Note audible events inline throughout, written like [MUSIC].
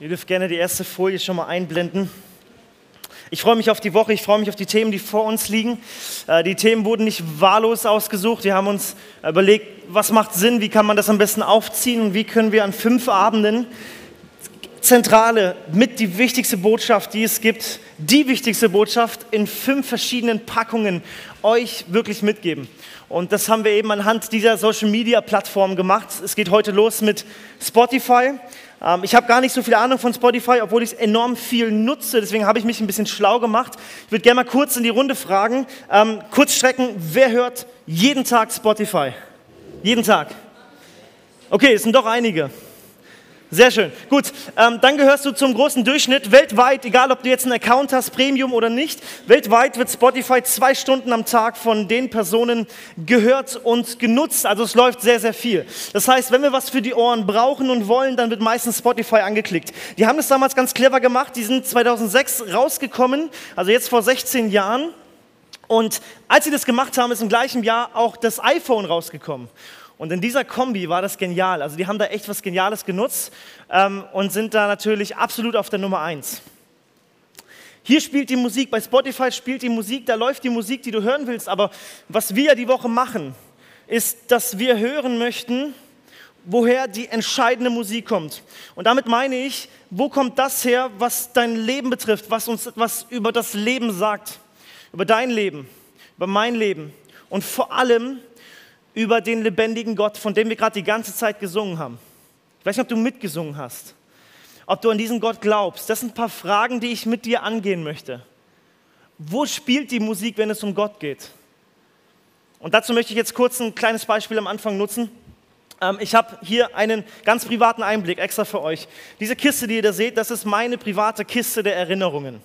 Ihr dürft gerne die erste Folie schon mal einblenden. Ich freue mich auf die Woche, ich freue mich auf die Themen, die vor uns liegen. Äh, die Themen wurden nicht wahllos ausgesucht. Wir haben uns überlegt, was macht Sinn, wie kann man das am besten aufziehen und wie können wir an fünf Abenden zentrale, mit die wichtigste Botschaft, die es gibt, die wichtigste Botschaft in fünf verschiedenen Packungen euch wirklich mitgeben. Und das haben wir eben anhand dieser Social Media Plattform gemacht. Es geht heute los mit Spotify. Ähm, ich habe gar nicht so viel Ahnung von Spotify, obwohl ich es enorm viel nutze. Deswegen habe ich mich ein bisschen schlau gemacht. Ich würde gerne mal kurz in die Runde fragen. Ähm, Kurzstrecken, wer hört jeden Tag Spotify? Jeden Tag. Okay, es sind doch einige. Sehr schön. Gut, ähm, dann gehörst du zum großen Durchschnitt. Weltweit, egal ob du jetzt einen Account hast, Premium oder nicht, weltweit wird Spotify zwei Stunden am Tag von den Personen gehört und genutzt. Also es läuft sehr, sehr viel. Das heißt, wenn wir was für die Ohren brauchen und wollen, dann wird meistens Spotify angeklickt. Die haben das damals ganz clever gemacht. Die sind 2006 rausgekommen, also jetzt vor 16 Jahren. Und als sie das gemacht haben, ist im gleichen Jahr auch das iPhone rausgekommen. Und in dieser Kombi war das genial. Also die haben da echt was Geniales genutzt ähm, und sind da natürlich absolut auf der Nummer eins. Hier spielt die Musik, bei Spotify spielt die Musik, da läuft die Musik, die du hören willst. Aber was wir die Woche machen, ist, dass wir hören möchten, woher die entscheidende Musik kommt. Und damit meine ich, wo kommt das her, was dein Leben betrifft, was uns etwas über das Leben sagt, über dein Leben, über mein Leben und vor allem über den lebendigen Gott, von dem wir gerade die ganze Zeit gesungen haben. Ich weiß nicht, ob du mitgesungen hast, ob du an diesen Gott glaubst. Das sind ein paar Fragen, die ich mit dir angehen möchte. Wo spielt die Musik, wenn es um Gott geht? Und dazu möchte ich jetzt kurz ein kleines Beispiel am Anfang nutzen. Ähm, ich habe hier einen ganz privaten Einblick extra für euch. Diese Kiste, die ihr da seht, das ist meine private Kiste der Erinnerungen.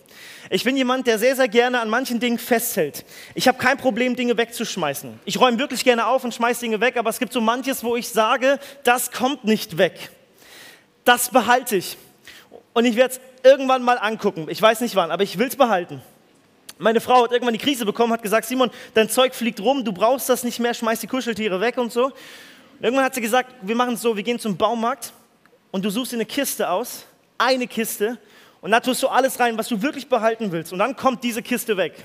Ich bin jemand, der sehr, sehr gerne an manchen Dingen festhält. Ich habe kein Problem, Dinge wegzuschmeißen. Ich räume wirklich gerne auf und schmeiße Dinge weg, aber es gibt so manches, wo ich sage, das kommt nicht weg. Das behalte ich. Und ich werde es irgendwann mal angucken. Ich weiß nicht wann, aber ich will es behalten. Meine Frau hat irgendwann die Krise bekommen, hat gesagt, Simon, dein Zeug fliegt rum, du brauchst das nicht mehr, schmeiß die Kuscheltiere weg und so. Und irgendwann hat sie gesagt, wir machen es so, wir gehen zum Baumarkt und du suchst dir eine Kiste aus, eine Kiste, und da tust du alles rein, was du wirklich behalten willst. Und dann kommt diese Kiste weg.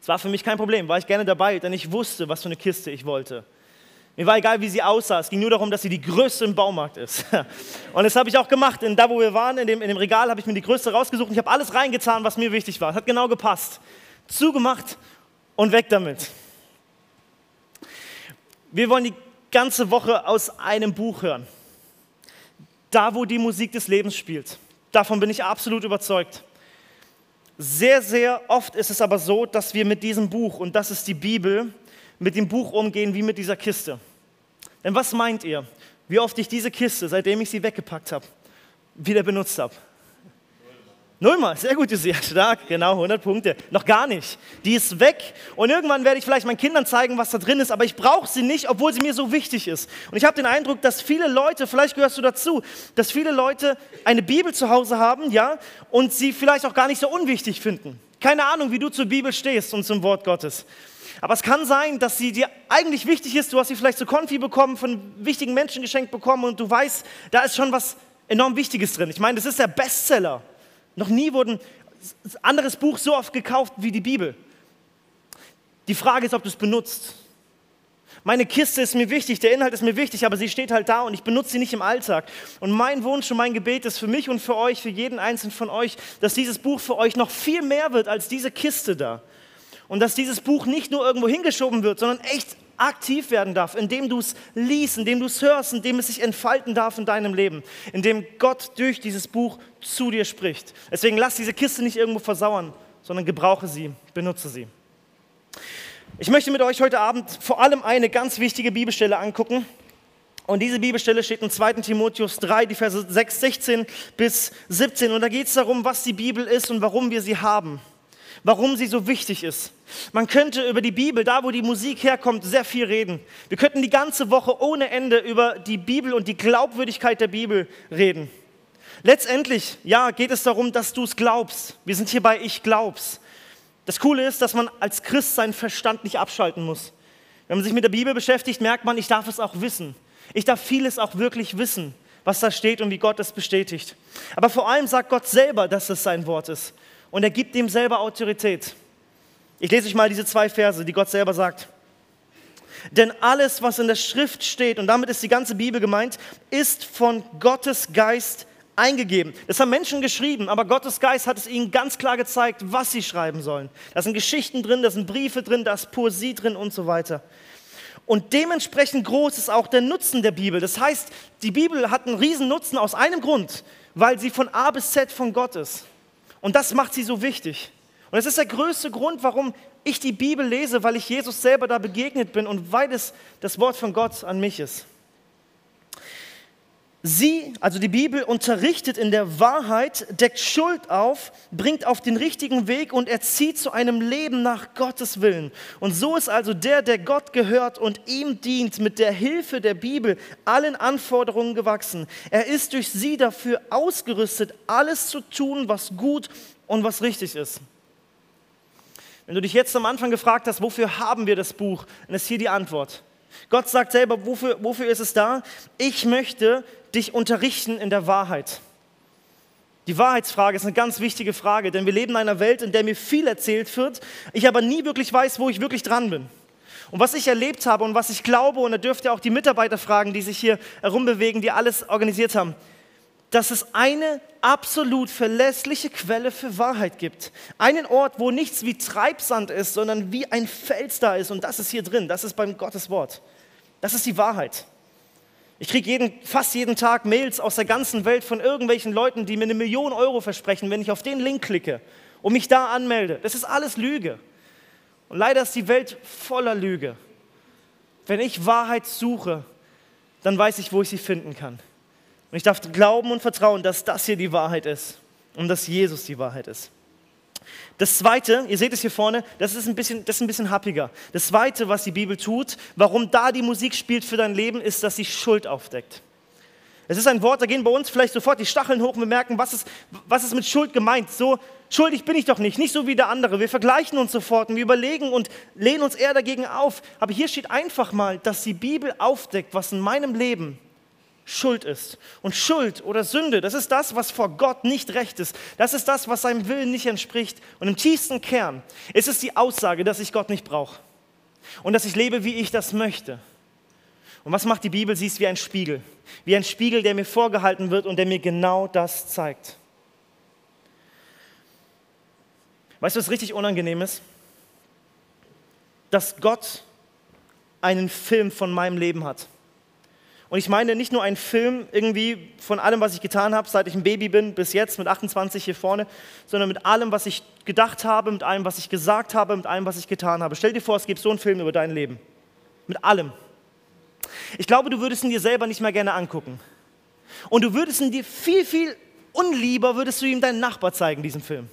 Das war für mich kein Problem, war ich gerne dabei, denn ich wusste, was für eine Kiste ich wollte. Mir war egal, wie sie aussah. Es ging nur darum, dass sie die größte im Baumarkt ist. [LAUGHS] Und das habe ich auch gemacht. Denn da, wo wir waren, in dem, in dem Regal, habe ich mir die größte rausgesucht und ich habe alles reingetan, was mir wichtig war. Es hat genau gepasst. Zugemacht und weg damit. Wir wollen die ganze Woche aus einem Buch hören. Da, wo die Musik des Lebens spielt. Davon bin ich absolut überzeugt. Sehr, sehr oft ist es aber so, dass wir mit diesem Buch, und das ist die Bibel, mit dem Buch umgehen wie mit dieser Kiste. Denn was meint ihr, wie oft ich diese Kiste, seitdem ich sie weggepackt habe, wieder benutzt habe? Nullmal, sehr gut, sehr stark, genau, 100 Punkte. Noch gar nicht. Die ist weg und irgendwann werde ich vielleicht meinen Kindern zeigen, was da drin ist, aber ich brauche sie nicht, obwohl sie mir so wichtig ist. Und ich habe den Eindruck, dass viele Leute, vielleicht gehörst du dazu, dass viele Leute eine Bibel zu Hause haben, ja, und sie vielleicht auch gar nicht so unwichtig finden. Keine Ahnung, wie du zur Bibel stehst und zum Wort Gottes. Aber es kann sein, dass sie dir eigentlich wichtig ist. Du hast sie vielleicht zu Konfi bekommen, von wichtigen Menschen geschenkt bekommen und du weißt, da ist schon was enorm Wichtiges drin. Ich meine, das ist der Bestseller. Noch nie wurden ein anderes Buch so oft gekauft wie die Bibel. Die Frage ist, ob du es benutzt. Meine Kiste ist mir wichtig, der Inhalt ist mir wichtig, aber sie steht halt da und ich benutze sie nicht im Alltag. Und mein Wunsch und mein Gebet ist für mich und für euch, für jeden einzelnen von euch, dass dieses Buch für euch noch viel mehr wird als diese Kiste da. Und dass dieses Buch nicht nur irgendwo hingeschoben wird, sondern echt aktiv werden darf, indem du es liest, indem du es hörst, indem es sich entfalten darf in deinem Leben, indem Gott durch dieses Buch zu dir spricht. Deswegen lass diese Kiste nicht irgendwo versauern, sondern gebrauche sie, benutze sie. Ich möchte mit euch heute Abend vor allem eine ganz wichtige Bibelstelle angucken. Und diese Bibelstelle steht in 2. Timotheus 3, die Verse 6, 16 bis 17. Und da geht es darum, was die Bibel ist und warum wir sie haben warum sie so wichtig ist. Man könnte über die Bibel, da wo die Musik herkommt, sehr viel reden. Wir könnten die ganze Woche ohne Ende über die Bibel und die Glaubwürdigkeit der Bibel reden. Letztendlich, ja, geht es darum, dass du es glaubst. Wir sind hier bei Ich glaub's. Das Coole ist, dass man als Christ seinen Verstand nicht abschalten muss. Wenn man sich mit der Bibel beschäftigt, merkt man, ich darf es auch wissen. Ich darf vieles auch wirklich wissen, was da steht und wie Gott es bestätigt. Aber vor allem sagt Gott selber, dass es sein Wort ist. Und er gibt ihm selber Autorität. Ich lese euch mal diese zwei Verse, die Gott selber sagt. Denn alles, was in der Schrift steht, und damit ist die ganze Bibel gemeint, ist von Gottes Geist eingegeben. Das haben Menschen geschrieben, aber Gottes Geist hat es ihnen ganz klar gezeigt, was sie schreiben sollen. Da sind Geschichten drin, da sind Briefe drin, da ist Poesie drin und so weiter. Und dementsprechend groß ist auch der Nutzen der Bibel. Das heißt, die Bibel hat einen riesen Nutzen aus einem Grund, weil sie von A bis Z von Gott ist. Und das macht sie so wichtig. Und es ist der größte Grund, warum ich die Bibel lese, weil ich Jesus selber da begegnet bin und weil es das Wort von Gott an mich ist. Sie, also die Bibel, unterrichtet in der Wahrheit, deckt Schuld auf, bringt auf den richtigen Weg und erzieht zu einem Leben nach Gottes Willen. Und so ist also der, der Gott gehört und ihm dient, mit der Hilfe der Bibel allen Anforderungen gewachsen. Er ist durch sie dafür ausgerüstet, alles zu tun, was gut und was richtig ist. Wenn du dich jetzt am Anfang gefragt hast, wofür haben wir das Buch, dann ist hier die Antwort. Gott sagt selber, wofür, wofür ist es da? Ich möchte dich unterrichten in der Wahrheit. Die Wahrheitsfrage ist eine ganz wichtige Frage, denn wir leben in einer Welt, in der mir viel erzählt wird, ich aber nie wirklich weiß, wo ich wirklich dran bin. Und was ich erlebt habe und was ich glaube, und da dürft ihr auch die Mitarbeiter fragen, die sich hier herumbewegen, die alles organisiert haben, dass es eine absolut verlässliche Quelle für Wahrheit gibt. Einen Ort, wo nichts wie Treibsand ist, sondern wie ein Fels da ist. Und das ist hier drin, das ist beim Gottes Wort. Das ist die Wahrheit. Ich kriege fast jeden Tag Mails aus der ganzen Welt von irgendwelchen Leuten, die mir eine Million Euro versprechen, wenn ich auf den Link klicke und mich da anmelde. Das ist alles Lüge. Und leider ist die Welt voller Lüge. Wenn ich Wahrheit suche, dann weiß ich, wo ich sie finden kann. Und ich darf glauben und vertrauen, dass das hier die Wahrheit ist und dass Jesus die Wahrheit ist. Das Zweite, ihr seht es hier vorne, das ist ein bisschen, das ist ein bisschen happiger. Das Zweite, was die Bibel tut, warum da die Musik spielt für dein Leben, ist, dass sie Schuld aufdeckt. Es ist ein Wort, da gehen bei uns vielleicht sofort die Stacheln hoch und wir merken, was ist, was ist mit Schuld gemeint. So, schuldig bin ich doch nicht, nicht so wie der andere. Wir vergleichen uns sofort und wir überlegen und lehnen uns eher dagegen auf. Aber hier steht einfach mal, dass die Bibel aufdeckt, was in meinem Leben Schuld ist. Und Schuld oder Sünde, das ist das, was vor Gott nicht recht ist. Das ist das, was seinem Willen nicht entspricht. Und im tiefsten Kern ist es die Aussage, dass ich Gott nicht brauche. Und dass ich lebe, wie ich das möchte. Und was macht die Bibel? Sie ist wie ein Spiegel. Wie ein Spiegel, der mir vorgehalten wird und der mir genau das zeigt. Weißt du, was richtig unangenehm ist? Dass Gott einen Film von meinem Leben hat. Und ich meine nicht nur einen Film irgendwie von allem, was ich getan habe, seit ich ein Baby bin, bis jetzt mit 28 hier vorne, sondern mit allem, was ich gedacht habe, mit allem, was ich gesagt habe, mit allem, was ich getan habe. Stell dir vor, es gibt so einen Film über dein Leben. Mit allem. Ich glaube, du würdest ihn dir selber nicht mehr gerne angucken. Und du würdest ihn dir viel, viel unlieber, würdest du ihm deinen Nachbar zeigen, diesen Film.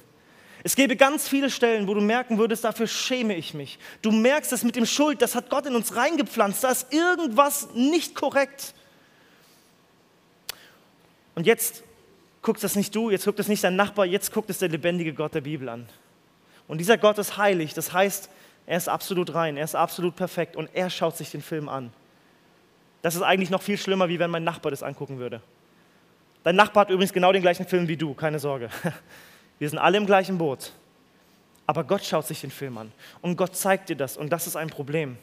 Es gäbe ganz viele Stellen, wo du merken würdest, dafür schäme ich mich. Du merkst das mit dem Schuld, das hat Gott in uns reingepflanzt, da ist irgendwas nicht korrekt. Und jetzt guckst das nicht du, jetzt guckt es nicht dein Nachbar, jetzt guckt es der lebendige Gott der Bibel an. Und dieser Gott ist heilig, das heißt, er ist absolut rein, er ist absolut perfekt und er schaut sich den Film an. Das ist eigentlich noch viel schlimmer, wie wenn mein Nachbar das angucken würde. Dein Nachbar hat übrigens genau den gleichen Film wie du, keine Sorge. [LAUGHS] Wir sind alle im gleichen Boot. Aber Gott schaut sich den Film an und Gott zeigt dir das und das ist ein Problem.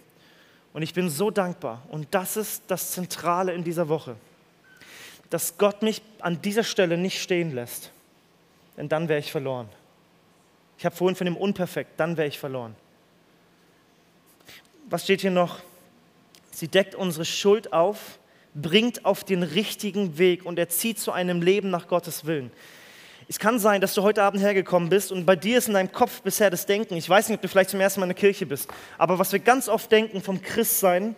Und ich bin so dankbar und das ist das Zentrale in dieser Woche, dass Gott mich an dieser Stelle nicht stehen lässt, denn dann wäre ich verloren. Ich habe vorhin von dem Unperfekt, dann wäre ich verloren. Was steht hier noch? Sie deckt unsere Schuld auf, bringt auf den richtigen Weg und erzieht zu einem Leben nach Gottes Willen. Es kann sein, dass du heute Abend hergekommen bist und bei dir ist in deinem Kopf bisher das Denken, ich weiß nicht, ob du vielleicht zum ersten Mal in der Kirche bist, aber was wir ganz oft denken vom Christsein,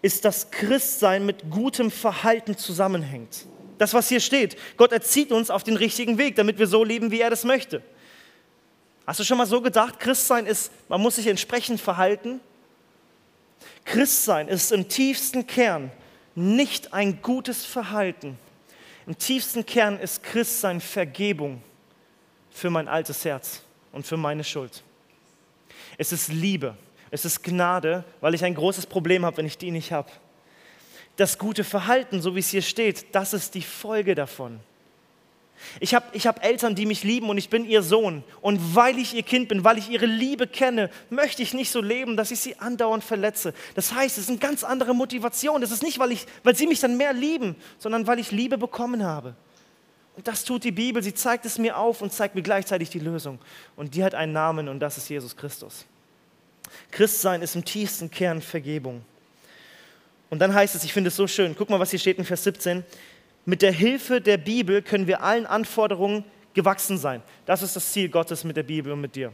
ist, dass Christsein mit gutem Verhalten zusammenhängt. Das, was hier steht, Gott erzieht uns auf den richtigen Weg, damit wir so leben, wie er das möchte. Hast du schon mal so gedacht, Christsein ist, man muss sich entsprechend verhalten? Christsein ist im tiefsten Kern nicht ein gutes Verhalten, im tiefsten Kern ist Christsein Vergebung für mein altes Herz und für meine Schuld. Es ist Liebe, es ist Gnade, weil ich ein großes Problem habe, wenn ich die nicht habe. das gute Verhalten, so wie es hier steht, das ist die Folge davon. Ich habe ich hab Eltern, die mich lieben und ich bin ihr Sohn. Und weil ich ihr Kind bin, weil ich ihre Liebe kenne, möchte ich nicht so leben, dass ich sie andauernd verletze. Das heißt, es ist eine ganz andere Motivation. Das ist nicht, weil, ich, weil sie mich dann mehr lieben, sondern weil ich Liebe bekommen habe. Und das tut die Bibel. Sie zeigt es mir auf und zeigt mir gleichzeitig die Lösung. Und die hat einen Namen und das ist Jesus Christus. Christsein ist im tiefsten Kern Vergebung. Und dann heißt es, ich finde es so schön, guck mal, was hier steht in Vers 17, mit der Hilfe der Bibel können wir allen Anforderungen gewachsen sein. Das ist das Ziel Gottes mit der Bibel und mit dir.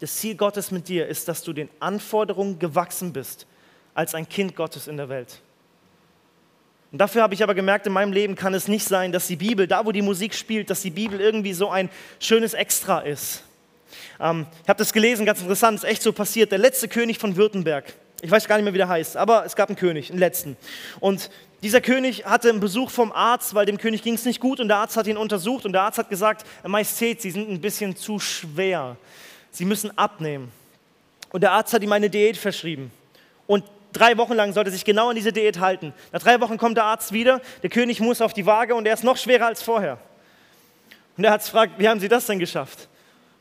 Das Ziel Gottes mit dir ist, dass du den Anforderungen gewachsen bist als ein Kind Gottes in der Welt. Und dafür habe ich aber gemerkt, in meinem Leben kann es nicht sein, dass die Bibel, da wo die Musik spielt, dass die Bibel irgendwie so ein schönes Extra ist. Ähm, ich habe das gelesen, ganz interessant, ist echt so passiert. Der letzte König von Württemberg, ich weiß gar nicht mehr, wie der heißt, aber es gab einen König, einen letzten. Und dieser König hatte einen Besuch vom Arzt, weil dem König ging es nicht gut und der Arzt hat ihn untersucht und der Arzt hat gesagt, Majestät, Sie sind ein bisschen zu schwer. Sie müssen abnehmen. Und der Arzt hat ihm eine Diät verschrieben. Und drei Wochen lang sollte er sich genau an diese Diät halten. Nach drei Wochen kommt der Arzt wieder, der König muss auf die Waage und er ist noch schwerer als vorher. Und der Arzt fragt, wie haben Sie das denn geschafft?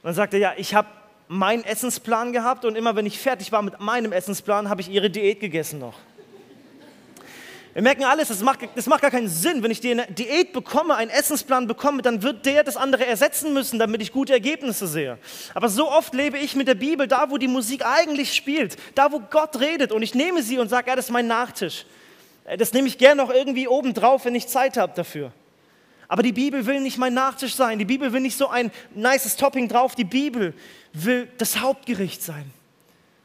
Und dann sagt er, ja, ich habe meinen Essensplan gehabt und immer wenn ich fertig war mit meinem Essensplan, habe ich ihre Diät gegessen noch. Wir merken alles, das macht, das macht gar keinen Sinn. Wenn ich die Diät bekomme, einen Essensplan bekomme, dann wird der das andere ersetzen müssen, damit ich gute Ergebnisse sehe. Aber so oft lebe ich mit der Bibel da, wo die Musik eigentlich spielt, da, wo Gott redet und ich nehme sie und sage, ja, das ist mein Nachtisch. Äh, das nehme ich gerne noch irgendwie oben drauf, wenn ich Zeit habe dafür. Aber die Bibel will nicht mein Nachtisch sein. Die Bibel will nicht so ein nices Topping drauf. Die Bibel will das Hauptgericht sein.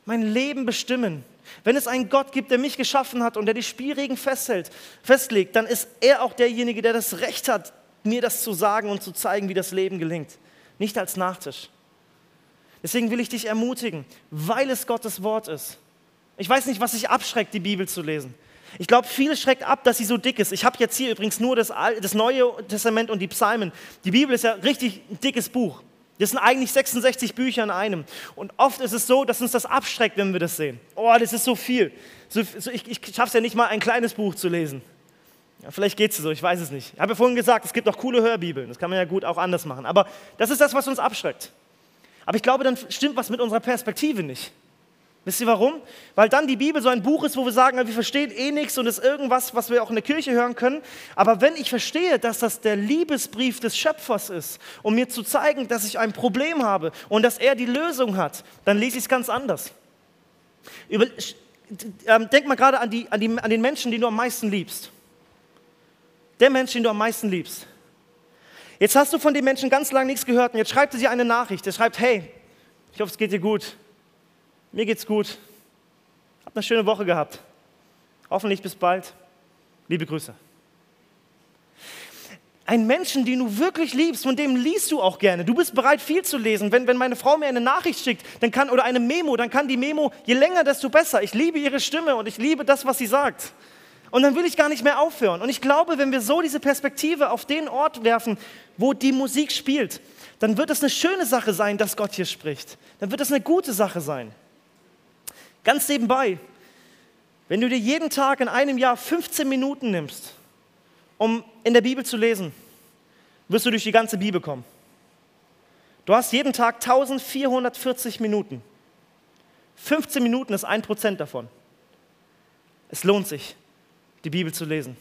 Mein Leben bestimmen. Wenn es einen Gott gibt, der mich geschaffen hat und der die Spielregeln festhält, festlegt, dann ist er auch derjenige, der das Recht hat, mir das zu sagen und zu zeigen, wie das Leben gelingt. Nicht als Nachtisch. Deswegen will ich dich ermutigen, weil es Gottes Wort ist. Ich weiß nicht, was sich abschreckt, die Bibel zu lesen. Ich glaube, viele schreckt ab, dass sie so dick ist. Ich habe jetzt hier übrigens nur das, das Neue Testament und die Psalmen. Die Bibel ist ja richtig ein dickes Buch. Das sind eigentlich 66 Bücher in einem. Und oft ist es so, dass uns das abschreckt, wenn wir das sehen. Oh, das ist so viel. So, so, ich ich schaffe es ja nicht mal, ein kleines Buch zu lesen. Ja, vielleicht geht es so, ich weiß es nicht. Ich habe ja vorhin gesagt, es gibt auch coole Hörbibeln. Das kann man ja gut auch anders machen. Aber das ist das, was uns abschreckt. Aber ich glaube, dann stimmt was mit unserer Perspektive nicht. Wisst ihr warum? Weil dann die Bibel so ein Buch ist, wo wir sagen, wir verstehen eh nichts und es ist irgendwas, was wir auch in der Kirche hören können. Aber wenn ich verstehe, dass das der Liebesbrief des Schöpfers ist, um mir zu zeigen, dass ich ein Problem habe und dass er die Lösung hat, dann lese ich es ganz anders. Über, ähm, denk mal gerade an, die, an, die, an den Menschen, den du am meisten liebst. Der Mensch, den du am meisten liebst. Jetzt hast du von dem Menschen ganz lange nichts gehört und jetzt schreibt er dir eine Nachricht. Er schreibt, hey, ich hoffe, es geht dir gut. Mir geht's gut. Habt eine schöne Woche gehabt. Hoffentlich bis bald. Liebe Grüße. Ein Menschen, den du wirklich liebst, von dem liest du auch gerne. Du bist bereit, viel zu lesen. Wenn, wenn meine Frau mir eine Nachricht schickt dann kann, oder eine Memo, dann kann die Memo, je länger, desto besser. Ich liebe ihre Stimme und ich liebe das, was sie sagt. Und dann will ich gar nicht mehr aufhören. Und ich glaube, wenn wir so diese Perspektive auf den Ort werfen, wo die Musik spielt, dann wird es eine schöne Sache sein, dass Gott hier spricht. Dann wird es eine gute Sache sein. Ganz nebenbei, wenn du dir jeden Tag in einem Jahr 15 Minuten nimmst, um in der Bibel zu lesen, wirst du durch die ganze Bibel kommen. Du hast jeden Tag 1440 Minuten. 15 Minuten ist ein Prozent davon. Es lohnt sich, die Bibel zu lesen.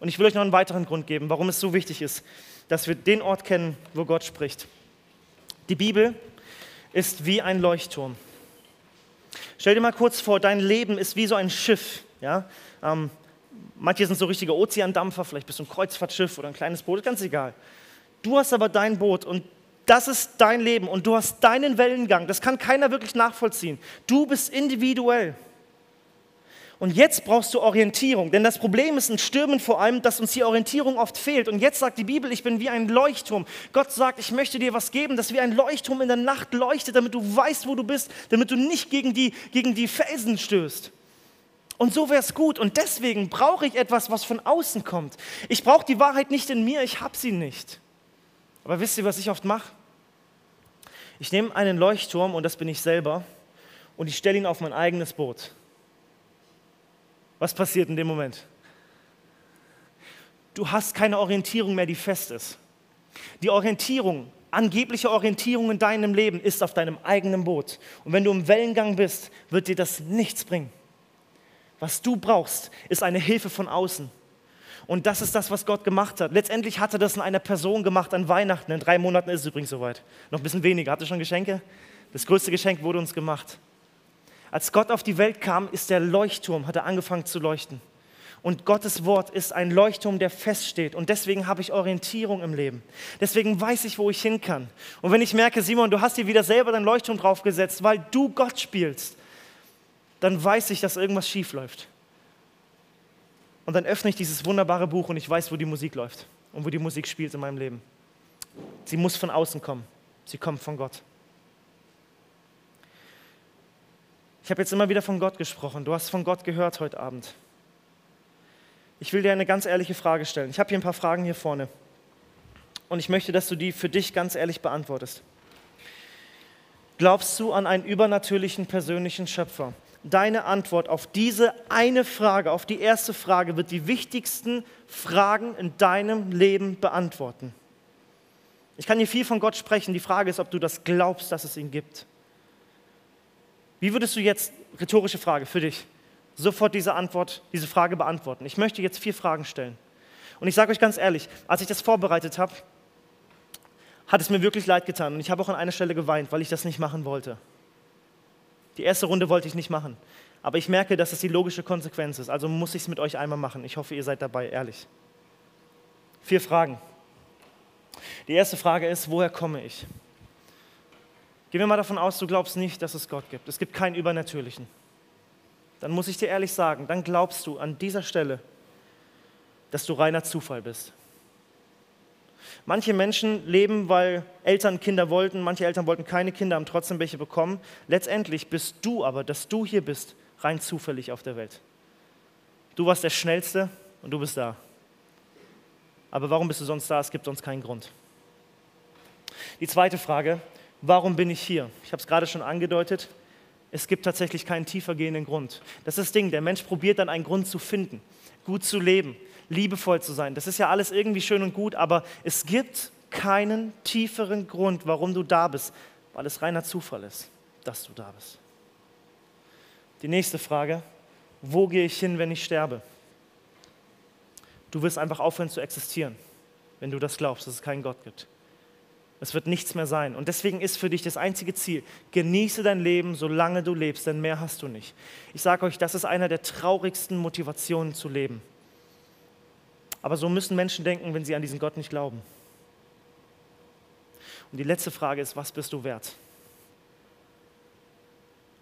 Und ich will euch noch einen weiteren Grund geben, warum es so wichtig ist, dass wir den Ort kennen, wo Gott spricht. Die Bibel ist wie ein Leuchtturm. Stell dir mal kurz vor, dein Leben ist wie so ein Schiff. Ja? Ähm, manche sind so richtige Ozeandampfer, vielleicht bist du ein Kreuzfahrtschiff oder ein kleines Boot, ganz egal. Du hast aber dein Boot und das ist dein Leben und du hast deinen Wellengang. Das kann keiner wirklich nachvollziehen. Du bist individuell. Und jetzt brauchst du Orientierung, denn das Problem ist in Stürmen vor allem, dass uns die Orientierung oft fehlt. Und jetzt sagt die Bibel, ich bin wie ein Leuchtturm. Gott sagt, ich möchte dir was geben, das wie ein Leuchtturm in der Nacht leuchtet, damit du weißt, wo du bist, damit du nicht gegen die, gegen die Felsen stößt. Und so wäre es gut. Und deswegen brauche ich etwas, was von außen kommt. Ich brauche die Wahrheit nicht in mir, ich habe sie nicht. Aber wisst ihr, was ich oft mache? Ich nehme einen Leuchtturm, und das bin ich selber, und ich stelle ihn auf mein eigenes Boot. Was passiert in dem Moment? Du hast keine Orientierung mehr, die fest ist. Die Orientierung, angebliche Orientierung in deinem Leben ist auf deinem eigenen Boot. Und wenn du im Wellengang bist, wird dir das nichts bringen. Was du brauchst, ist eine Hilfe von außen. Und das ist das, was Gott gemacht hat. Letztendlich hat er das in einer Person gemacht an Weihnachten. In drei Monaten ist es übrigens soweit. Noch ein bisschen weniger. Habt ihr schon Geschenke? Das größte Geschenk wurde uns gemacht. Als Gott auf die Welt kam, ist der Leuchtturm, hat er angefangen zu leuchten. Und Gottes Wort ist ein Leuchtturm, der feststeht. Und deswegen habe ich Orientierung im Leben. Deswegen weiß ich, wo ich hin kann. Und wenn ich merke, Simon, du hast dir wieder selber dein Leuchtturm draufgesetzt, weil du Gott spielst, dann weiß ich, dass irgendwas schief läuft. Und dann öffne ich dieses wunderbare Buch und ich weiß, wo die Musik läuft und wo die Musik spielt in meinem Leben. Sie muss von außen kommen. Sie kommt von Gott. Ich habe jetzt immer wieder von Gott gesprochen. Du hast von Gott gehört heute Abend. Ich will dir eine ganz ehrliche Frage stellen. Ich habe hier ein paar Fragen hier vorne. Und ich möchte, dass du die für dich ganz ehrlich beantwortest. Glaubst du an einen übernatürlichen persönlichen Schöpfer? Deine Antwort auf diese eine Frage, auf die erste Frage, wird die wichtigsten Fragen in deinem Leben beantworten. Ich kann hier viel von Gott sprechen. Die Frage ist, ob du das glaubst, dass es ihn gibt. Wie würdest du jetzt, rhetorische Frage für dich, sofort diese Antwort, diese Frage beantworten? Ich möchte jetzt vier Fragen stellen. Und ich sage euch ganz ehrlich, als ich das vorbereitet habe, hat es mir wirklich leid getan. Und ich habe auch an einer Stelle geweint, weil ich das nicht machen wollte. Die erste Runde wollte ich nicht machen. Aber ich merke, dass es die logische Konsequenz ist. Also muss ich es mit euch einmal machen. Ich hoffe, ihr seid dabei, ehrlich. Vier Fragen. Die erste Frage ist, woher komme ich? Gehen wir mal davon aus, du glaubst nicht, dass es Gott gibt. Es gibt keinen Übernatürlichen. Dann muss ich dir ehrlich sagen, dann glaubst du an dieser Stelle, dass du reiner Zufall bist. Manche Menschen leben, weil Eltern Kinder wollten, manche Eltern wollten keine Kinder, haben trotzdem welche bekommen. Letztendlich bist du aber, dass du hier bist, rein zufällig auf der Welt. Du warst der Schnellste und du bist da. Aber warum bist du sonst da? Es gibt sonst keinen Grund. Die zweite Frage, warum bin ich hier? Ich habe es gerade schon angedeutet. Es gibt tatsächlich keinen tiefer gehenden Grund. Das ist das Ding, der Mensch probiert dann einen Grund zu finden, gut zu leben, liebevoll zu sein. Das ist ja alles irgendwie schön und gut, aber es gibt keinen tieferen Grund, warum du da bist, weil es reiner Zufall ist, dass du da bist. Die nächste Frage, wo gehe ich hin, wenn ich sterbe? Du wirst einfach aufhören zu existieren, wenn du das glaubst, dass es keinen Gott gibt. Es wird nichts mehr sein. Und deswegen ist für dich das einzige Ziel, genieße dein Leben, solange du lebst, denn mehr hast du nicht. Ich sage euch, das ist einer der traurigsten Motivationen zu leben. Aber so müssen Menschen denken, wenn sie an diesen Gott nicht glauben. Und die letzte Frage ist, was bist du wert?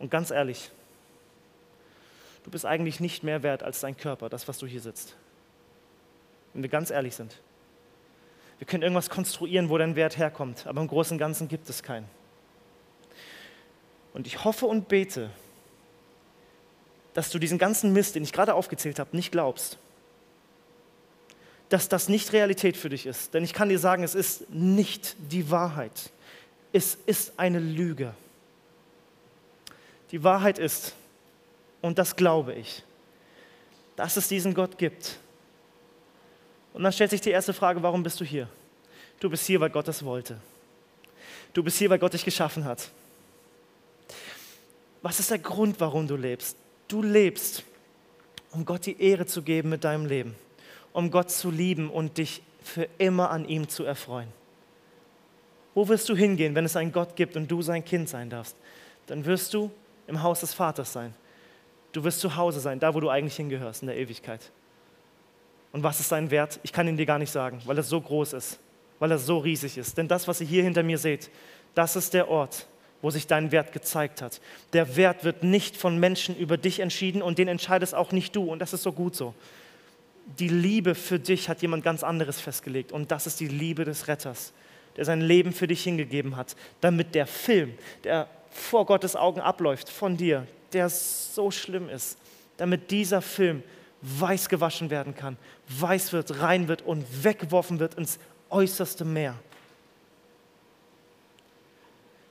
Und ganz ehrlich, du bist eigentlich nicht mehr wert als dein Körper, das, was du hier sitzt. Wenn wir ganz ehrlich sind. Wir können irgendwas konstruieren, wo dein Wert herkommt, aber im Großen und Ganzen gibt es keinen. Und ich hoffe und bete, dass du diesen ganzen Mist, den ich gerade aufgezählt habe, nicht glaubst. Dass das nicht Realität für dich ist. Denn ich kann dir sagen, es ist nicht die Wahrheit. Es ist eine Lüge. Die Wahrheit ist, und das glaube ich, dass es diesen Gott gibt und dann stellt sich die erste Frage, warum bist du hier? Du bist hier, weil Gott es wollte. Du bist hier, weil Gott dich geschaffen hat. Was ist der Grund, warum du lebst? Du lebst, um Gott die Ehre zu geben mit deinem Leben, um Gott zu lieben und dich für immer an ihm zu erfreuen. Wo wirst du hingehen, wenn es einen Gott gibt und du sein Kind sein darfst? Dann wirst du im Haus des Vaters sein. Du wirst zu Hause sein, da wo du eigentlich hingehörst in der Ewigkeit. Und was ist sein Wert? Ich kann ihn dir gar nicht sagen, weil er so groß ist, weil er so riesig ist. Denn das, was ihr hier hinter mir seht, das ist der Ort, wo sich dein Wert gezeigt hat. Der Wert wird nicht von Menschen über dich entschieden und den entscheidest auch nicht du. Und das ist so gut so. Die Liebe für dich hat jemand ganz anderes festgelegt. Und das ist die Liebe des Retters, der sein Leben für dich hingegeben hat, damit der Film, der vor Gottes Augen abläuft, von dir, der so schlimm ist, damit dieser Film weiß gewaschen werden kann, weiß wird, rein wird und weggeworfen wird ins äußerste Meer.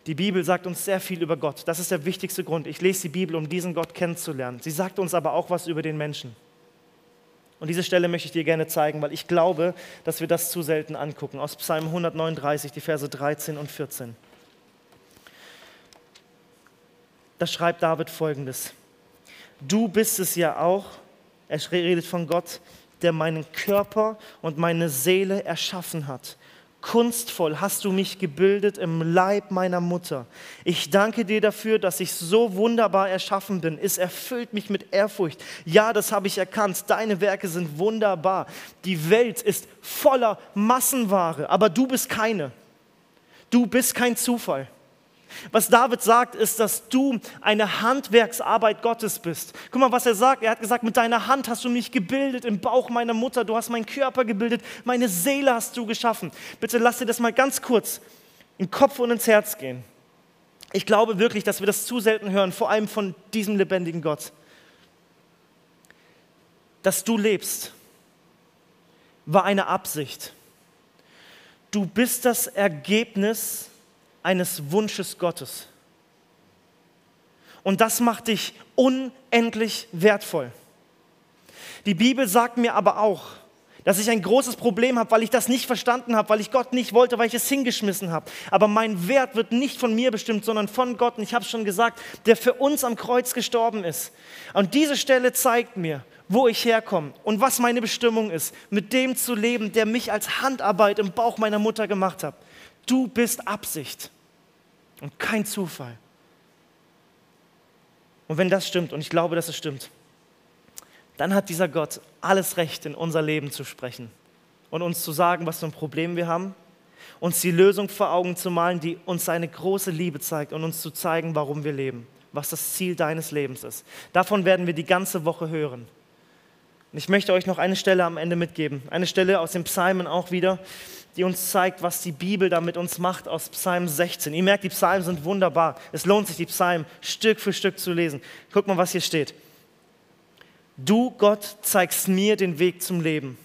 Die Bibel sagt uns sehr viel über Gott. Das ist der wichtigste Grund. Ich lese die Bibel, um diesen Gott kennenzulernen. Sie sagt uns aber auch was über den Menschen. Und diese Stelle möchte ich dir gerne zeigen, weil ich glaube, dass wir das zu selten angucken. Aus Psalm 139, die Verse 13 und 14. Da schreibt David folgendes. Du bist es ja auch, er redet von Gott, der meinen Körper und meine Seele erschaffen hat. Kunstvoll hast du mich gebildet im Leib meiner Mutter. Ich danke dir dafür, dass ich so wunderbar erschaffen bin. Es erfüllt mich mit Ehrfurcht. Ja, das habe ich erkannt. Deine Werke sind wunderbar. Die Welt ist voller Massenware, aber du bist keine. Du bist kein Zufall. Was David sagt, ist, dass du eine Handwerksarbeit Gottes bist. Guck mal, was er sagt. Er hat gesagt, mit deiner Hand hast du mich gebildet im Bauch meiner Mutter. Du hast meinen Körper gebildet. Meine Seele hast du geschaffen. Bitte lass dir das mal ganz kurz in Kopf und ins Herz gehen. Ich glaube wirklich, dass wir das zu selten hören, vor allem von diesem lebendigen Gott. Dass du lebst, war eine Absicht. Du bist das Ergebnis eines Wunsches Gottes. Und das macht dich unendlich wertvoll. Die Bibel sagt mir aber auch, dass ich ein großes Problem habe, weil ich das nicht verstanden habe, weil ich Gott nicht wollte, weil ich es hingeschmissen habe. Aber mein Wert wird nicht von mir bestimmt, sondern von Gott. Und ich habe es schon gesagt, der für uns am Kreuz gestorben ist. Und diese Stelle zeigt mir, wo ich herkomme und was meine Bestimmung ist, mit dem zu leben, der mich als Handarbeit im Bauch meiner Mutter gemacht hat. Du bist Absicht und kein Zufall. Und wenn das stimmt, und ich glaube, dass es stimmt, dann hat dieser Gott alles Recht, in unser Leben zu sprechen und uns zu sagen, was für ein Problem wir haben, uns die Lösung vor Augen zu malen, die uns seine große Liebe zeigt und uns zu zeigen, warum wir leben, was das Ziel deines Lebens ist. Davon werden wir die ganze Woche hören. Und ich möchte euch noch eine Stelle am Ende mitgeben, eine Stelle aus den Psalmen auch wieder, die uns zeigt, was die Bibel da mit uns macht aus Psalm 16. Ihr merkt, die Psalmen sind wunderbar. Es lohnt sich, die Psalmen Stück für Stück zu lesen. Guck mal, was hier steht. Du, Gott, zeigst mir den Weg zum Leben.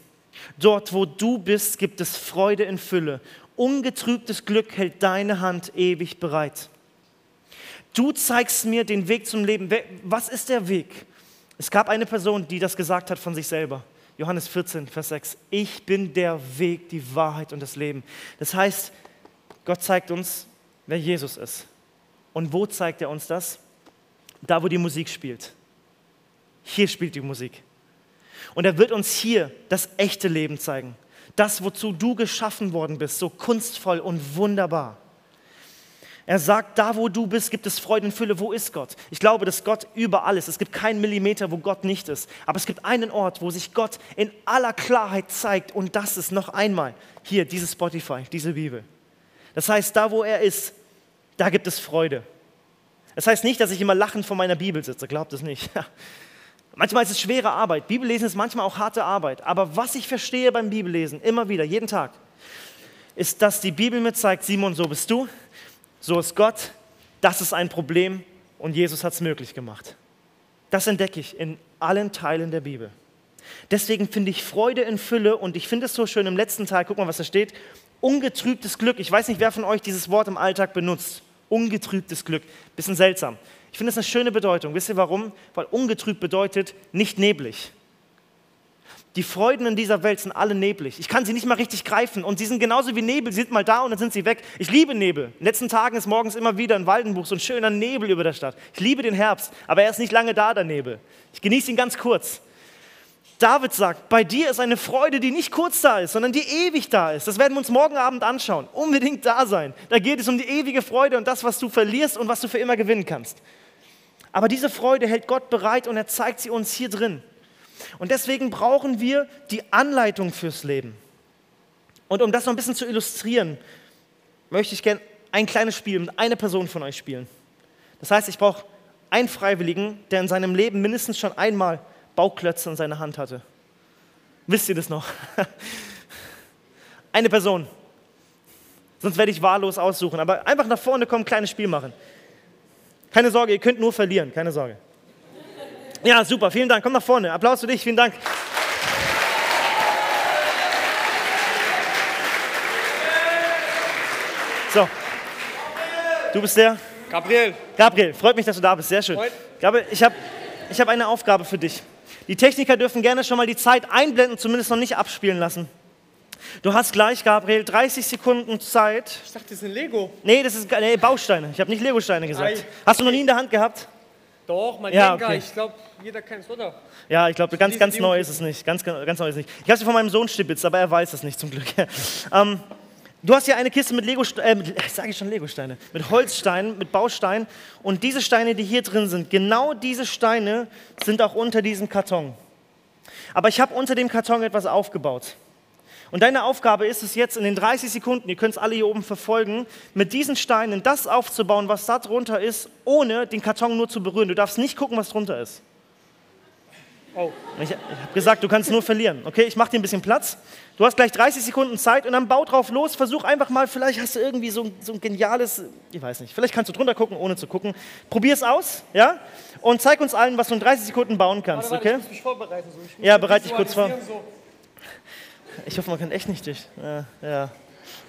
Dort, wo du bist, gibt es Freude in Fülle. Ungetrübtes Glück hält deine Hand ewig bereit. Du zeigst mir den Weg zum Leben. Was ist der Weg? Es gab eine Person, die das gesagt hat von sich selber. Johannes 14, Vers 6. Ich bin der Weg, die Wahrheit und das Leben. Das heißt, Gott zeigt uns, wer Jesus ist. Und wo zeigt er uns das? Da, wo die Musik spielt. Hier spielt die Musik. Und er wird uns hier das echte Leben zeigen. Das, wozu du geschaffen worden bist, so kunstvoll und wunderbar. Er sagt, da wo du bist, gibt es Freude und Fülle. Wo ist Gott? Ich glaube, dass Gott überall ist. Es gibt keinen Millimeter, wo Gott nicht ist. Aber es gibt einen Ort, wo sich Gott in aller Klarheit zeigt. Und das ist noch einmal hier, dieses Spotify, diese Bibel. Das heißt, da wo er ist, da gibt es Freude. Das heißt nicht, dass ich immer lachend vor meiner Bibel sitze. Glaubt es nicht. [LAUGHS] Manchmal ist es schwere Arbeit. Bibellesen ist manchmal auch harte Arbeit. Aber was ich verstehe beim Bibellesen, immer wieder, jeden Tag, ist, dass die Bibel mir zeigt, Simon, so bist du so ist Gott, das ist ein Problem und Jesus hat es möglich gemacht. Das entdecke ich in allen Teilen der Bibel. Deswegen finde ich Freude in Fülle und ich finde es so schön im letzten Teil, guck mal, was da steht, ungetrübtes Glück. Ich weiß nicht, wer von euch dieses Wort im Alltag benutzt. Ungetrübtes Glück. Bisschen seltsam. Ich finde es eine schöne Bedeutung. Wisst ihr warum? Weil ungetrübt bedeutet nicht neblig. Die Freuden in dieser Welt sind alle neblig. Ich kann sie nicht mal richtig greifen. Und sie sind genauso wie Nebel. Sie sind mal da und dann sind sie weg. Ich liebe Nebel. In den letzten Tagen ist morgens immer wieder in Waldenbuch so ein schöner Nebel über der Stadt. Ich liebe den Herbst, aber er ist nicht lange da, der Nebel. Ich genieße ihn ganz kurz. David sagt, bei dir ist eine Freude, die nicht kurz da ist, sondern die ewig da ist. Das werden wir uns morgen Abend anschauen. Unbedingt da sein. Da geht es um die ewige Freude und das, was du verlierst und was du für immer gewinnen kannst. Aber diese Freude hält Gott bereit und er zeigt sie uns hier drin. Und deswegen brauchen wir die Anleitung fürs Leben. Und um das noch ein bisschen zu illustrieren, möchte ich gerne ein kleines Spiel mit einer Person von euch spielen. Das heißt, ich brauche einen Freiwilligen, der in seinem Leben mindestens schon einmal Bauklötze in seiner Hand hatte. Wisst ihr das noch? [LAUGHS] Eine Person. Sonst werde ich wahllos aussuchen. Aber einfach nach vorne kommen, kleines Spiel machen. Keine Sorge, ihr könnt nur verlieren, keine Sorge. Ja, super, vielen Dank. Komm nach vorne. Applaus für dich, vielen Dank. So. Du bist der? Gabriel. Gabriel, freut mich, dass du da bist. Sehr schön. Gabriel, ich habe ich hab eine Aufgabe für dich. Die Techniker dürfen gerne schon mal die Zeit einblenden, zumindest noch nicht abspielen lassen. Du hast gleich, Gabriel, 30 Sekunden Zeit. Ich dachte, das ist ein Lego. Nee, das ist nee, Bausteine. Ich habe nicht Legosteine gesagt. Ei. Hast du noch nie in der Hand gehabt? Doch, mein Ja, okay. Ich glaube, jeder kennt es, oder? Ja, ich glaube, ganz, ganz neu ist es nicht. Ganz, ganz neu ist es nicht. Ich habe sie von meinem Sohn stibitzt, aber er weiß es nicht zum Glück. [LAUGHS] ähm, du hast hier eine Kiste mit Lego, äh, mit, sage ich schon Legosteine, mit Holzsteinen, mit Bausteinen. Und diese Steine, die hier drin sind, genau diese Steine sind auch unter diesem Karton. Aber ich habe unter dem Karton etwas aufgebaut. Und deine Aufgabe ist es jetzt in den 30 Sekunden, ihr könnt es alle hier oben verfolgen, mit diesen Steinen das aufzubauen, was da drunter ist, ohne den Karton nur zu berühren. Du darfst nicht gucken, was drunter ist. Oh. Ich, ich habe gesagt, du kannst nur verlieren. Okay, ich mache dir ein bisschen Platz. Du hast gleich 30 Sekunden Zeit und dann bau drauf los. Versuch einfach mal, vielleicht hast du irgendwie so, ein- so ein geniales, ich weiß nicht, vielleicht kannst du drunter gucken, ohne zu gucken. Probier es aus, ja? Und zeig uns allen, was du in 30 Sekunden bauen kannst, Warte, warte, okay? ich muss mich vorbereiten. So. Ich muss Ja, bereite dich kurz vor. So. Ich hoffe, man kann echt nicht dich. Ja, ja.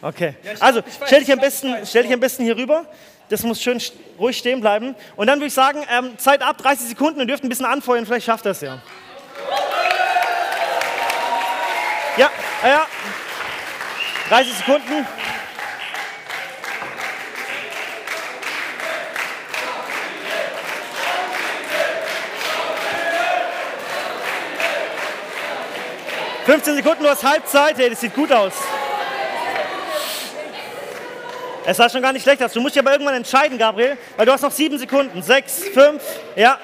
Okay. Ja, ich- Also, ich weiß, stell dich, am besten, weiß. stell dich am besten hier rüber. Das muss schön ruhig stehen bleiben. Und dann würde ich sagen, ähm, Zeit ab, 30 Sekunden. Ihr dürft ein bisschen anfeuern, vielleicht schafft das ja. Ja, ja, ja. 30 Sekunden. ...15 Sekunden, du hast Halbzeit. Hey, das sieht gut aus. Es sah schon gar nicht schlecht aus. Du musst dich aber irgendwann entscheiden, Gabriel, weil du hast noch sieben Sekunden. Sechs, fünf, ja.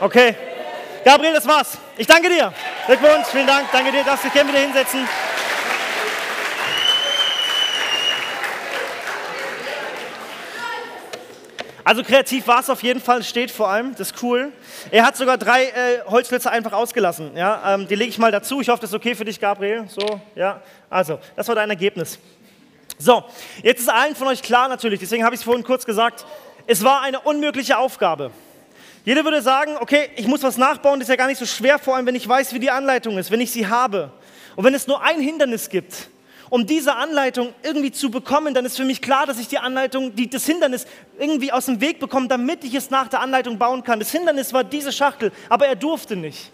Okay. Gabriel, das war's. Ich danke dir. Glückwunsch, vielen Dank. Danke dir, darfst dich gerne wieder hinsetzen. Also kreativ war es auf jeden Fall, steht vor allem, das ist cool. Er hat sogar drei äh, Holzklötze einfach ausgelassen. Ja? Ähm, die lege ich mal dazu. Ich hoffe, das ist okay für dich, Gabriel. So, ja. Also, das war dein Ergebnis. So, jetzt ist allen von euch klar natürlich, deswegen habe ich es vorhin kurz gesagt, es war eine unmögliche Aufgabe. Jeder würde sagen, okay, ich muss was nachbauen, das ist ja gar nicht so schwer, vor allem wenn ich weiß, wie die Anleitung ist, wenn ich sie habe. Und wenn es nur ein Hindernis gibt, um diese Anleitung irgendwie zu bekommen, dann ist für mich klar, dass ich die Anleitung, die, das Hindernis irgendwie aus dem Weg bekomme, damit ich es nach der Anleitung bauen kann. Das Hindernis war diese Schachtel, aber er durfte nicht.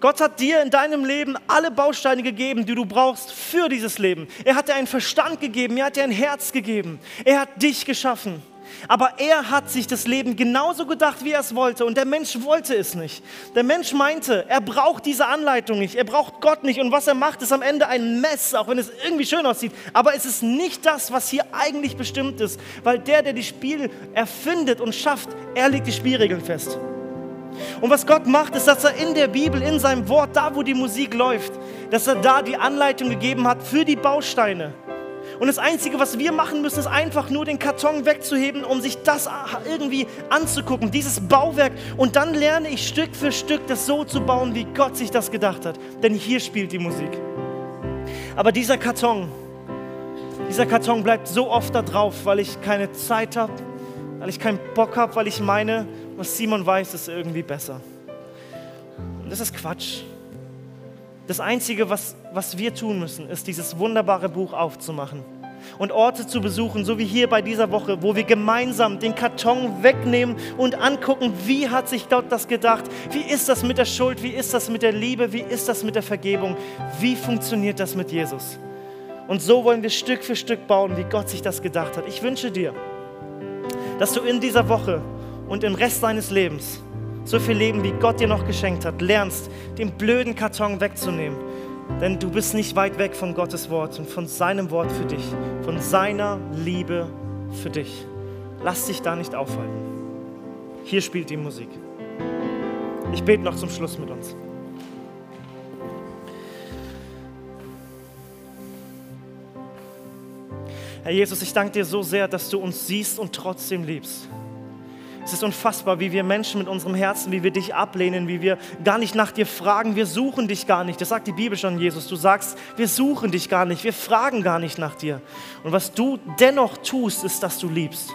Gott hat dir in deinem Leben alle Bausteine gegeben, die du brauchst für dieses Leben. Er hat dir einen Verstand gegeben, er hat dir ein Herz gegeben, er hat dich geschaffen. Aber er hat sich das Leben genauso gedacht, wie er es wollte. Und der Mensch wollte es nicht. Der Mensch meinte, er braucht diese Anleitung nicht, er braucht Gott nicht. Und was er macht, ist am Ende ein Mess, auch wenn es irgendwie schön aussieht. Aber es ist nicht das, was hier eigentlich bestimmt ist. Weil der, der die Spiel erfindet und schafft, er legt die Spielregeln fest. Und was Gott macht, ist, dass er in der Bibel, in seinem Wort, da wo die Musik läuft, dass er da die Anleitung gegeben hat für die Bausteine. Und das Einzige, was wir machen müssen, ist einfach nur den Karton wegzuheben, um sich das irgendwie anzugucken, dieses Bauwerk. Und dann lerne ich Stück für Stück, das so zu bauen, wie Gott sich das gedacht hat. Denn hier spielt die Musik. Aber dieser Karton, dieser Karton bleibt so oft da drauf, weil ich keine Zeit habe, weil ich keinen Bock habe, weil ich meine, was Simon weiß, ist irgendwie besser. Und das ist Quatsch. Das Einzige, was, was wir tun müssen, ist dieses wunderbare Buch aufzumachen und Orte zu besuchen, so wie hier bei dieser Woche, wo wir gemeinsam den Karton wegnehmen und angucken, wie hat sich Gott das gedacht, wie ist das mit der Schuld, wie ist das mit der Liebe, wie ist das mit der Vergebung, wie funktioniert das mit Jesus. Und so wollen wir Stück für Stück bauen, wie Gott sich das gedacht hat. Ich wünsche dir, dass du in dieser Woche und im Rest deines Lebens so viel Leben, wie Gott dir noch geschenkt hat, lernst, den blöden Karton wegzunehmen. Denn du bist nicht weit weg von Gottes Wort und von seinem Wort für dich, von seiner Liebe für dich. Lass dich da nicht aufhalten. Hier spielt die Musik. Ich bete noch zum Schluss mit uns. Herr Jesus, ich danke dir so sehr, dass du uns siehst und trotzdem liebst. Es ist unfassbar, wie wir Menschen mit unserem Herzen, wie wir dich ablehnen, wie wir gar nicht nach dir fragen. Wir suchen dich gar nicht. Das sagt die Bibel schon, Jesus. Du sagst, wir suchen dich gar nicht. Wir fragen gar nicht nach dir. Und was du dennoch tust, ist, dass du liebst.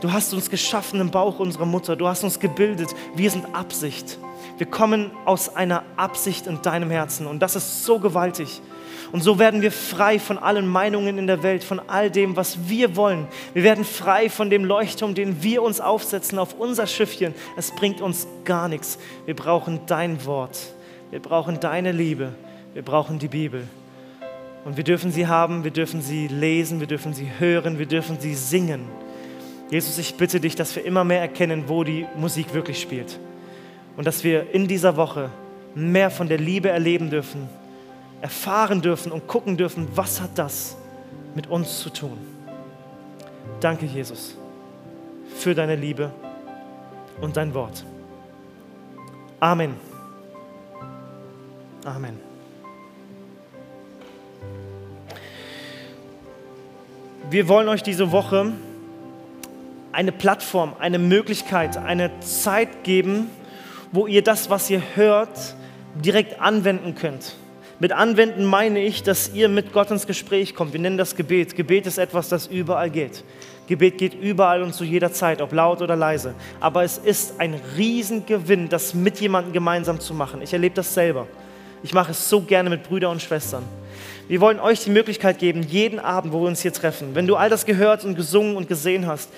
Du hast uns geschaffen im Bauch unserer Mutter. Du hast uns gebildet. Wir sind Absicht. Wir kommen aus einer Absicht in deinem Herzen und das ist so gewaltig. Und so werden wir frei von allen Meinungen in der Welt, von all dem, was wir wollen. Wir werden frei von dem Leuchtturm, den wir uns aufsetzen auf unser Schiffchen. Es bringt uns gar nichts. Wir brauchen dein Wort. Wir brauchen deine Liebe. Wir brauchen die Bibel. Und wir dürfen sie haben, wir dürfen sie lesen, wir dürfen sie hören, wir dürfen sie singen. Jesus, ich bitte dich, dass wir immer mehr erkennen, wo die Musik wirklich spielt und dass wir in dieser Woche mehr von der Liebe erleben dürfen, erfahren dürfen und gucken dürfen, was hat das mit uns zu tun. Danke, Jesus, für deine Liebe und dein Wort. Amen. Amen. Wir wollen euch diese Woche eine Plattform, eine Möglichkeit, eine Zeit geben, wo ihr das, was ihr hört, direkt anwenden könnt. Mit anwenden meine ich, dass ihr mit Gott ins Gespräch kommt. Wir nennen das Gebet. Gebet ist etwas, das überall geht. Gebet geht überall und zu jeder Zeit, ob laut oder leise. Aber es ist ein Riesengewinn, das mit jemandem gemeinsam zu machen. Ich erlebe das selber. Ich mache es so gerne mit Brüdern und Schwestern. Wir wollen euch die Möglichkeit geben, jeden Abend, wo wir uns hier treffen, wenn du all das gehört und gesungen und gesehen hast,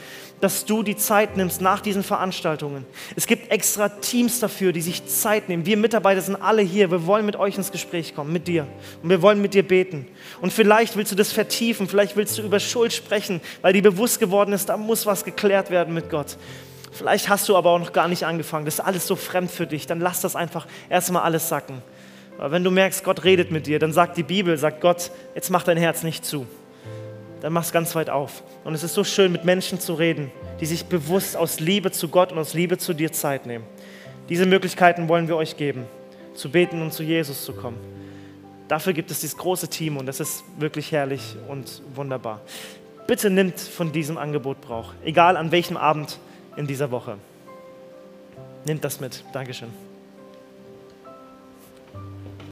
dass du die Zeit nimmst nach diesen Veranstaltungen. Es gibt extra Teams dafür, die sich Zeit nehmen. Wir Mitarbeiter sind alle hier. Wir wollen mit euch ins Gespräch kommen, mit dir. Und wir wollen mit dir beten. Und vielleicht willst du das vertiefen, vielleicht willst du über Schuld sprechen, weil dir bewusst geworden ist, da muss was geklärt werden mit Gott. Vielleicht hast du aber auch noch gar nicht angefangen. Das ist alles so fremd für dich. Dann lass das einfach erstmal alles sacken. Aber wenn du merkst, Gott redet mit dir, dann sagt die Bibel, sagt Gott, jetzt mach dein Herz nicht zu dann mach es ganz weit auf. Und es ist so schön, mit Menschen zu reden, die sich bewusst aus Liebe zu Gott und aus Liebe zu dir Zeit nehmen. Diese Möglichkeiten wollen wir euch geben, zu beten und zu Jesus zu kommen. Dafür gibt es dieses große Team und das ist wirklich herrlich und wunderbar. Bitte nimmt von diesem Angebot Brauch, egal an welchem Abend in dieser Woche. Nimmt das mit. Dankeschön.